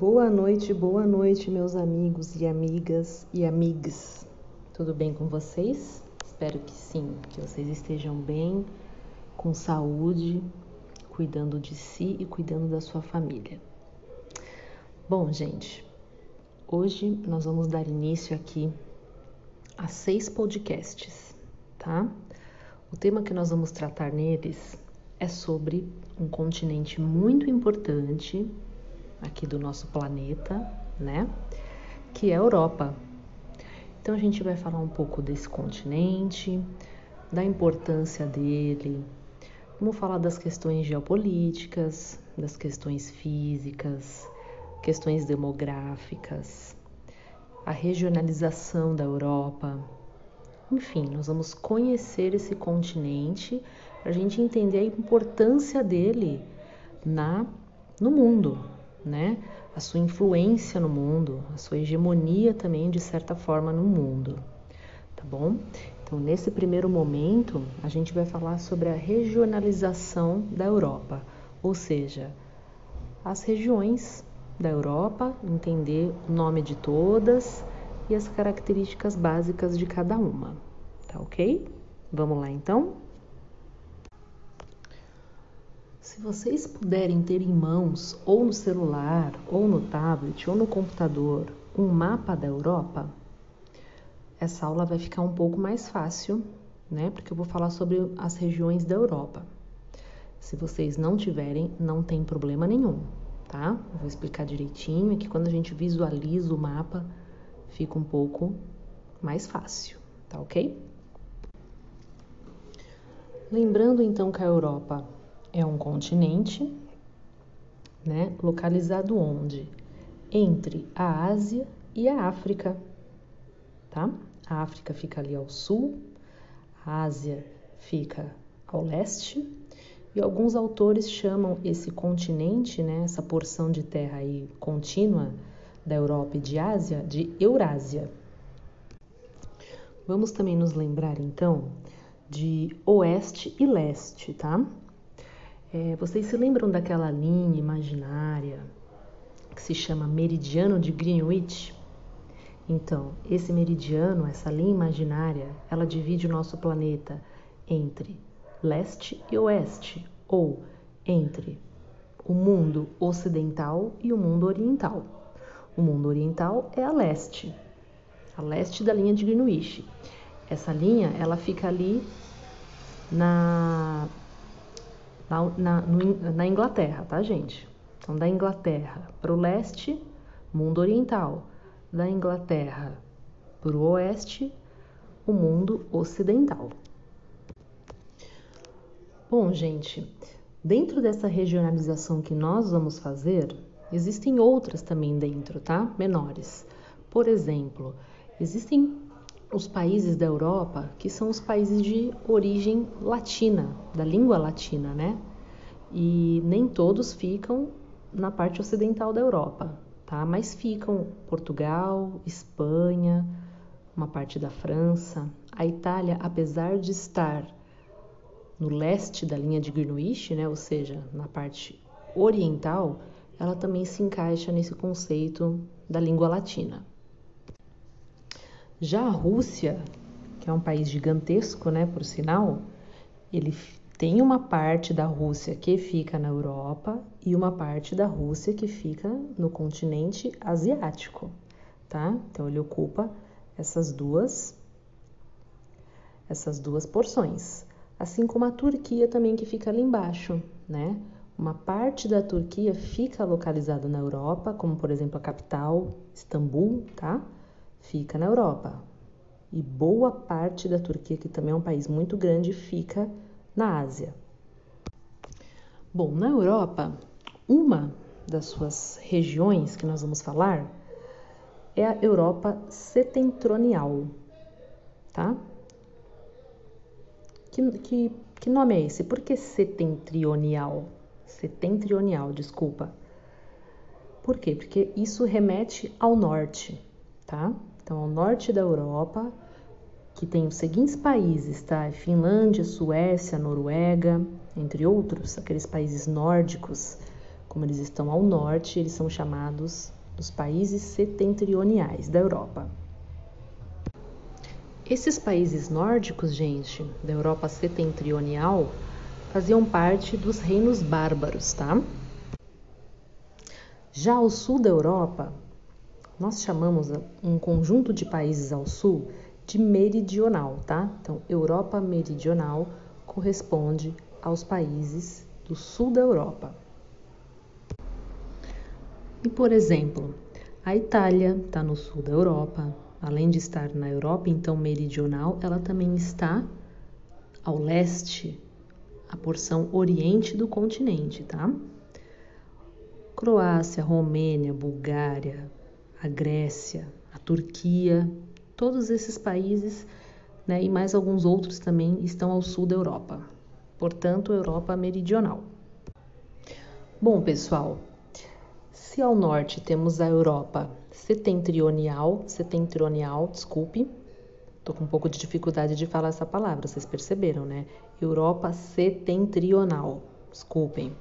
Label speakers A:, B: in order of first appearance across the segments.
A: Boa noite, boa noite, meus amigos e amigas e amigas. Tudo bem com vocês? Espero que sim, que vocês estejam bem, com saúde, cuidando de si e cuidando da sua família. Bom, gente, hoje nós vamos dar início aqui a seis podcasts, tá? O tema que nós vamos tratar neles é sobre um continente muito importante aqui do nosso planeta, né? Que é a Europa. Então a gente vai falar um pouco desse continente, da importância dele, vamos falar das questões geopolíticas, das questões físicas, questões demográficas, a regionalização da Europa. Enfim, nós vamos conhecer esse continente para a gente entender a importância dele na no mundo, né? A sua influência no mundo, a sua hegemonia também de certa forma no mundo, tá bom? Então, nesse primeiro momento, a gente vai falar sobre a regionalização da Europa, ou seja, as regiões da Europa, entender o nome de todas e as características básicas de cada uma, tá ok? Vamos lá então? Se vocês puderem ter em mãos, ou no celular, ou no tablet, ou no computador, um mapa da Europa, essa aula vai ficar um pouco mais fácil, né? Porque eu vou falar sobre as regiões da Europa. Se vocês não tiverem, não tem problema nenhum, tá? Eu vou explicar direitinho, é que quando a gente visualiza o mapa, fica um pouco mais fácil, tá ok? Lembrando então que a Europa é um continente, né, localizado onde? Entre a Ásia e a África, tá? A África fica ali ao sul, a Ásia fica ao leste, e alguns autores chamam esse continente, né, essa porção de terra aí contínua da Europa e de Ásia, de Eurásia. Vamos também nos lembrar então de oeste e leste, tá? É, vocês se lembram daquela linha imaginária que se chama meridiano de Greenwich? Então, esse meridiano, essa linha imaginária, ela divide o nosso planeta entre leste e oeste, ou entre o mundo ocidental e o mundo oriental. O mundo oriental é a leste, a leste da linha de Greenwich. Essa linha, ela fica ali na na, no, na Inglaterra, tá, gente? Então, da Inglaterra para o leste, mundo oriental. Da Inglaterra para o oeste, o mundo ocidental. Bom, gente, dentro dessa regionalização que nós vamos fazer, existem outras também dentro, tá? Menores. Por exemplo, existem os países da Europa, que são os países de origem latina, da língua latina, né? E nem todos ficam na parte ocidental da Europa, tá? Mas ficam Portugal, Espanha, uma parte da França. A Itália, apesar de estar no leste da linha de Greenwich, né, ou seja, na parte oriental, ela também se encaixa nesse conceito da língua latina. Já a Rússia, que é um país gigantesco, né, por sinal, ele tem uma parte da Rússia que fica na Europa e uma parte da Rússia que fica no continente asiático, tá? Então ele ocupa essas duas essas duas porções. Assim como a Turquia também que fica ali embaixo, né? Uma parte da Turquia fica localizada na Europa, como por exemplo a capital, Istambul, tá? Fica na Europa. E boa parte da Turquia, que também é um país muito grande, fica na Ásia. Bom, na Europa, uma das suas regiões que nós vamos falar é a Europa setentrional, tá? Que, que, que nome é esse? Por que setentrional? Setentrional, desculpa. Por quê? Porque isso remete ao norte, tá? Então, ao norte da Europa, que tem os seguintes países, tá? Finlândia, Suécia, Noruega, entre outros, aqueles países nórdicos como eles estão ao norte, eles são chamados dos países setentrionais da Europa. Esses países nórdicos, gente, da Europa setentrional, faziam parte dos reinos bárbaros, tá? Já ao sul da Europa, nós chamamos um conjunto de países ao sul de meridional, tá? Então, Europa meridional corresponde aos países do sul da Europa. E, por exemplo, a Itália está no sul da Europa. Além de estar na Europa, então meridional, ela também está ao leste, a porção oriente do continente, tá? Croácia, Romênia, Bulgária, a Grécia, a Turquia, todos esses países né, e mais alguns outros também estão ao sul da Europa, portanto, Europa meridional. Bom, pessoal, se ao norte temos a Europa setentrional, setentrional, desculpe, tô com um pouco de dificuldade de falar essa palavra, vocês perceberam, né? Europa setentrional, desculpem.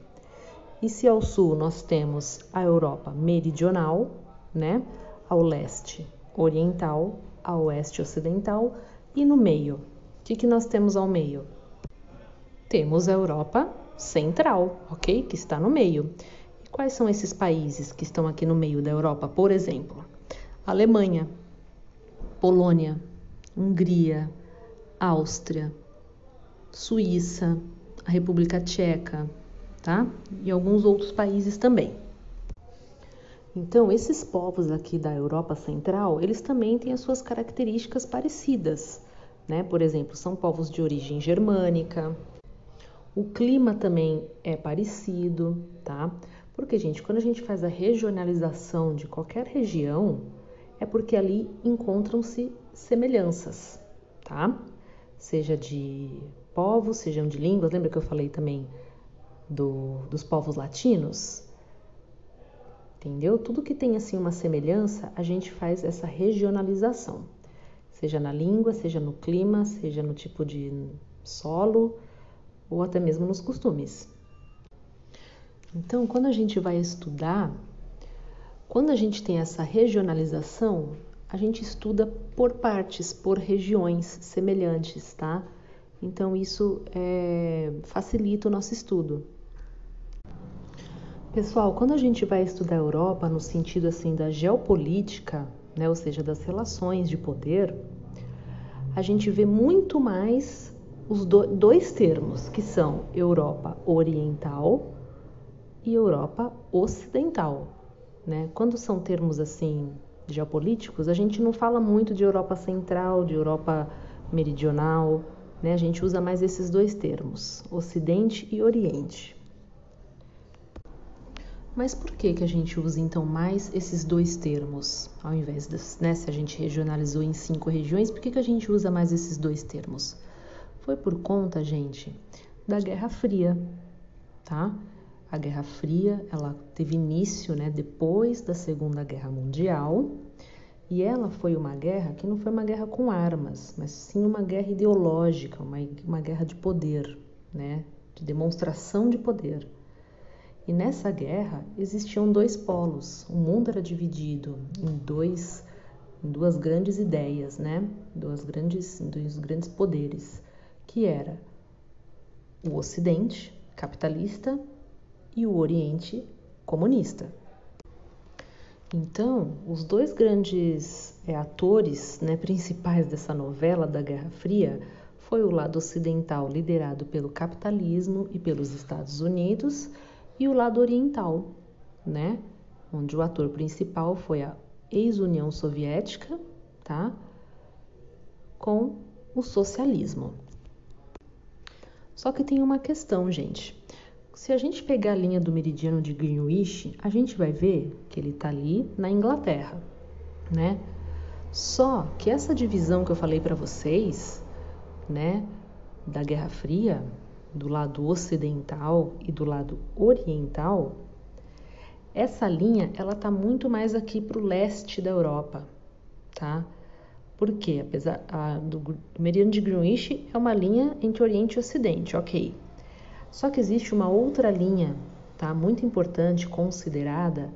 A: E se ao sul nós temos a Europa meridional, né? Ao leste oriental, ao oeste ocidental e no meio. O que, que nós temos ao meio? Temos a Europa central, ok? Que está no meio. Quais são esses países que estão aqui no meio da Europa, por exemplo? Alemanha, Polônia, Hungria, Áustria, Suíça, a República Tcheca, tá? E alguns outros países também. Então, esses povos aqui da Europa Central, eles também têm as suas características parecidas, né? Por exemplo, são povos de origem germânica. O clima também é parecido, tá? Porque, gente, quando a gente faz a regionalização de qualquer região, é porque ali encontram-se semelhanças, tá? Seja de povos, sejam de línguas. Lembra que eu falei também do, dos povos latinos? Entendeu? Tudo que tem assim uma semelhança, a gente faz essa regionalização. Seja na língua, seja no clima, seja no tipo de solo ou até mesmo nos costumes. Então, quando a gente vai estudar, quando a gente tem essa regionalização, a gente estuda por partes, por regiões semelhantes, tá? Então, isso é, facilita o nosso estudo. Pessoal, quando a gente vai estudar a Europa no sentido assim da geopolítica, né, ou seja, das relações de poder, a gente vê muito mais os do, dois termos, que são Europa Oriental e Europa Ocidental. Né? Quando são termos assim geopolíticos, a gente não fala muito de Europa Central, de Europa Meridional, né? a gente usa mais esses dois termos, Ocidente e Oriente. Mas por que, que a gente usa então mais esses dois termos, ao invés das, né, se a gente regionalizou em cinco regiões, por que, que a gente usa mais esses dois termos? Foi por conta, gente, da Guerra Fria, tá? A Guerra Fria, ela teve início, né, depois da Segunda Guerra Mundial, e ela foi uma guerra que não foi uma guerra com armas, mas sim uma guerra ideológica, uma, uma guerra de poder, né, de demonstração de poder. E nessa guerra existiam dois polos. O mundo era dividido em dois, em duas grandes ideias, né? Duas grandes, dois grandes poderes, que era o Ocidente capitalista e o Oriente comunista. Então, os dois grandes é, atores né, principais dessa novela da Guerra Fria foi o lado ocidental liderado pelo capitalismo e pelos Estados Unidos e o lado oriental, né, onde o ator principal foi a ex-União Soviética, tá, com o socialismo. Só que tem uma questão, gente. Se a gente pegar a linha do meridiano de Greenwich, a gente vai ver que ele está ali na Inglaterra, né? Só que essa divisão que eu falei para vocês, né, da Guerra Fria, do lado ocidental e do lado oriental, essa linha ela está muito mais aqui para o leste da Europa, tá? Porque apesar a, do, do meridiano de Greenwich é uma linha entre Oriente e Ocidente, ok? Só que existe uma outra linha tá? Muito importante, considerada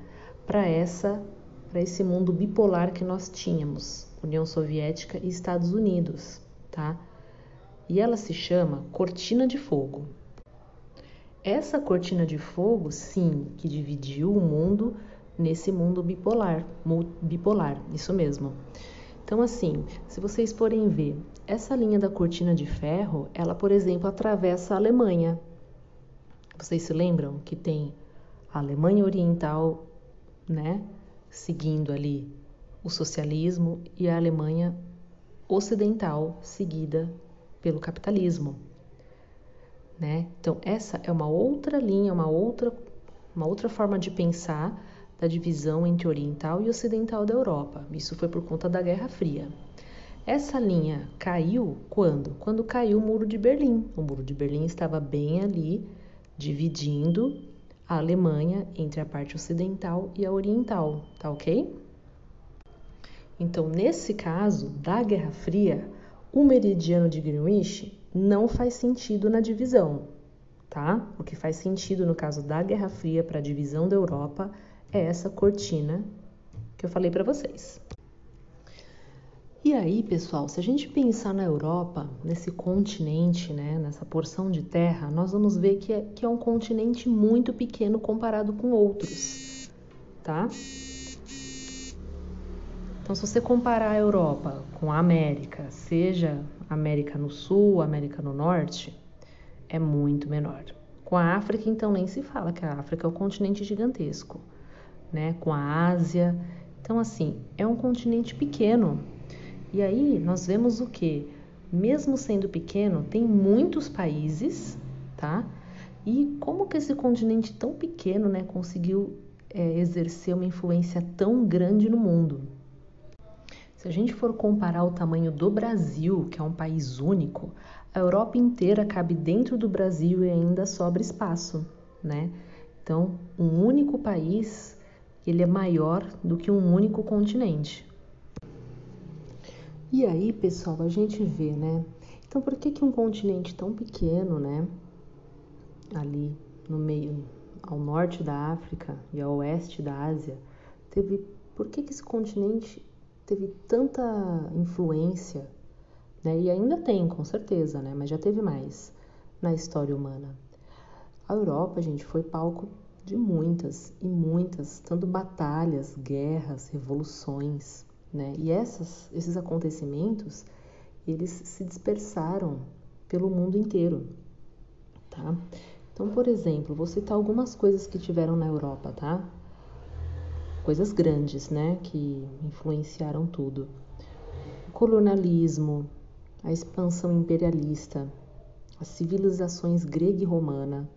A: para essa para esse mundo bipolar que nós tínhamos, União Soviética e Estados Unidos, tá? E ela se chama cortina de fogo. Essa cortina de fogo, sim, que dividiu o mundo nesse mundo bipolar, bipolar, isso mesmo. Então, assim, se vocês forem ver, essa linha da cortina de ferro, ela, por exemplo, atravessa a Alemanha. Vocês se lembram que tem a Alemanha Oriental, né, seguindo ali o socialismo e a Alemanha Ocidental seguida pelo capitalismo, né? Então essa é uma outra linha, uma outra uma outra forma de pensar da divisão entre oriental e ocidental da Europa. Isso foi por conta da Guerra Fria. Essa linha caiu quando? Quando caiu o Muro de Berlim. O Muro de Berlim estava bem ali, dividindo a Alemanha entre a parte ocidental e a oriental, tá ok? Então, nesse caso da Guerra Fria, o meridiano de Greenwich não faz sentido na divisão, tá? O que faz sentido no caso da Guerra Fria para a divisão da Europa é essa cortina que eu falei para vocês. E aí, pessoal, se a gente pensar na Europa, nesse continente, né, nessa porção de terra, nós vamos ver que é, que é um continente muito pequeno comparado com outros, tá? Então, se você comparar a Europa com a América, seja América no Sul, América no Norte, é muito menor. Com a África, então, nem se fala que a África é um continente gigantesco né, com a Ásia. Então, assim, é um continente pequeno. E aí nós vemos o que? Mesmo sendo pequeno, tem muitos países, tá? E como que esse continente tão pequeno, né, conseguiu é, exercer uma influência tão grande no mundo? Se a gente for comparar o tamanho do Brasil, que é um país único, a Europa inteira cabe dentro do Brasil e ainda sobra espaço, né? Então, um único país ele é maior do que um único continente. E aí, pessoal, a gente vê, né? Então, por que, que um continente tão pequeno, né? Ali no meio, ao norte da África e ao oeste da Ásia, teve. Por que, que esse continente teve tanta influência, né? E ainda tem, com certeza, né? Mas já teve mais na história humana. A Europa, gente, foi palco de muitas e muitas, tanto batalhas, guerras, revoluções, né? E essas, esses acontecimentos, eles se dispersaram pelo mundo inteiro, tá? Então, por exemplo, vou citar algumas coisas que tiveram na Europa, tá? Coisas grandes, né, que influenciaram tudo. O colonialismo, a expansão imperialista, as civilizações grega e romana,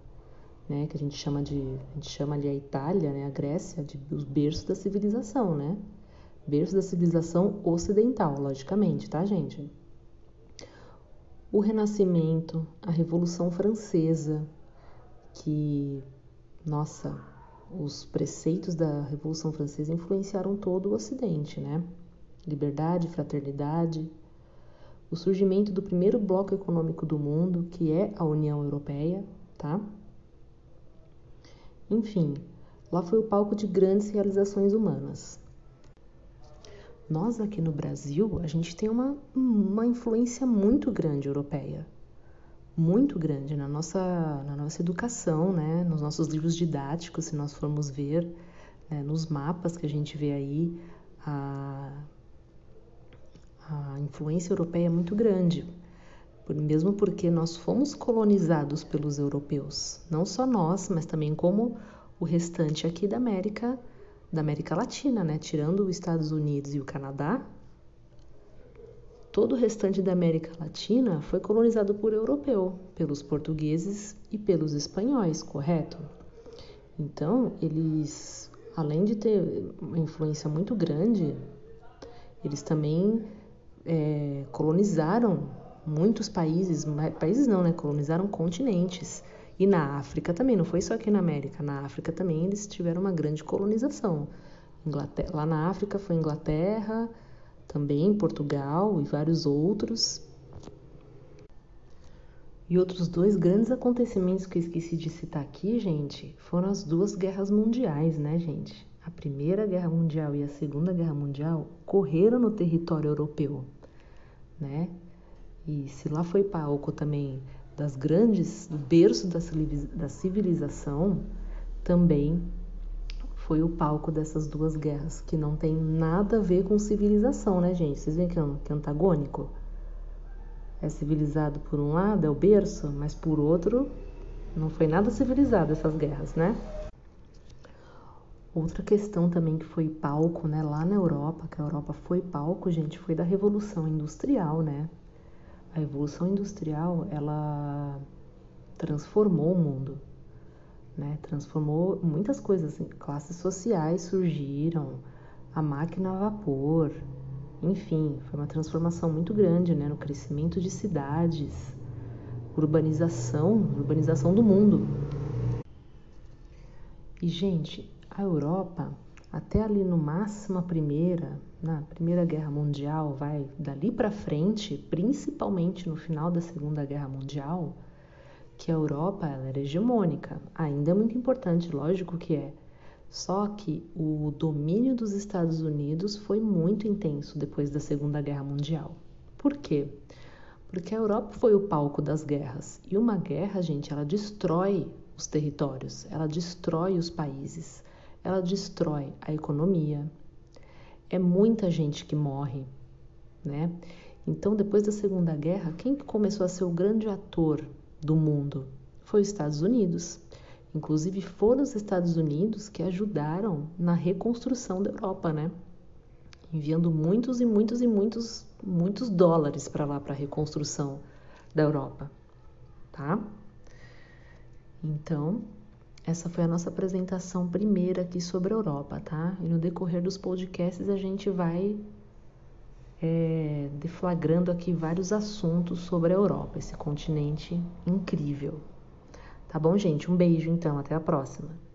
A: né, que a gente chama de, a gente chama ali a Itália, né, a Grécia, de os berços da civilização, né? Berço da civilização ocidental, logicamente, tá, gente? O Renascimento, a Revolução Francesa, que, nossa, os preceitos da Revolução Francesa influenciaram todo o Ocidente, né? Liberdade, fraternidade, o surgimento do primeiro bloco econômico do mundo, que é a União Europeia, tá? Enfim, lá foi o palco de grandes realizações humanas. Nós aqui no Brasil, a gente tem uma, uma influência muito grande europeia, muito grande na nossa, na nossa educação, né? nos nossos livros didáticos, se nós formos ver, né? nos mapas que a gente vê aí, a, a influência europeia é muito grande mesmo porque nós fomos colonizados pelos europeus, não só nós, mas também como o restante aqui da América, da América Latina, né? Tirando os Estados Unidos e o Canadá, todo o restante da América Latina foi colonizado por europeu, pelos portugueses e pelos espanhóis, correto? Então, eles, além de ter uma influência muito grande, eles também é, colonizaram muitos países, países não, né, colonizaram continentes. E na África também, não foi só aqui na América, na África também eles tiveram uma grande colonização. Inglaterra, lá na África foi Inglaterra, também Portugal e vários outros. E outros dois grandes acontecimentos que eu esqueci de citar aqui, gente, foram as duas guerras mundiais, né, gente? A Primeira Guerra Mundial e a Segunda Guerra Mundial correram no território europeu, né? E se lá foi palco também das grandes, do berço da civilização, também foi o palco dessas duas guerras, que não tem nada a ver com civilização, né, gente? Vocês veem que é, que é antagônico? É civilizado por um lado, é o berço, mas por outro, não foi nada civilizado essas guerras, né? Outra questão também que foi palco, né, lá na Europa, que a Europa foi palco, gente, foi da Revolução Industrial, né? A Revolução Industrial, ela transformou o mundo, né? Transformou muitas coisas, assim, classes sociais surgiram, a máquina a vapor, enfim, foi uma transformação muito grande, né? No crescimento de cidades, urbanização, urbanização do mundo. E gente, a Europa, até ali no máximo a primeira, na Primeira Guerra Mundial, vai dali para frente, principalmente no final da Segunda Guerra Mundial, que a Europa ela era hegemônica. Ainda é muito importante, lógico que é. Só que o domínio dos Estados Unidos foi muito intenso depois da Segunda Guerra Mundial. Por quê? Porque a Europa foi o palco das guerras. E uma guerra, gente, ela destrói os territórios, ela destrói os países, ela destrói a economia. É muita gente que morre, né? Então, depois da Segunda Guerra, quem começou a ser o grande ator do mundo foi os Estados Unidos. Inclusive foram os Estados Unidos que ajudaram na reconstrução da Europa, né? Enviando muitos e muitos e muitos muitos dólares para lá para a reconstrução da Europa, tá? Então, essa foi a nossa apresentação primeira aqui sobre a Europa, tá? E no decorrer dos podcasts a gente vai é, deflagrando aqui vários assuntos sobre a Europa, esse continente incrível. Tá bom, gente? Um beijo então, até a próxima.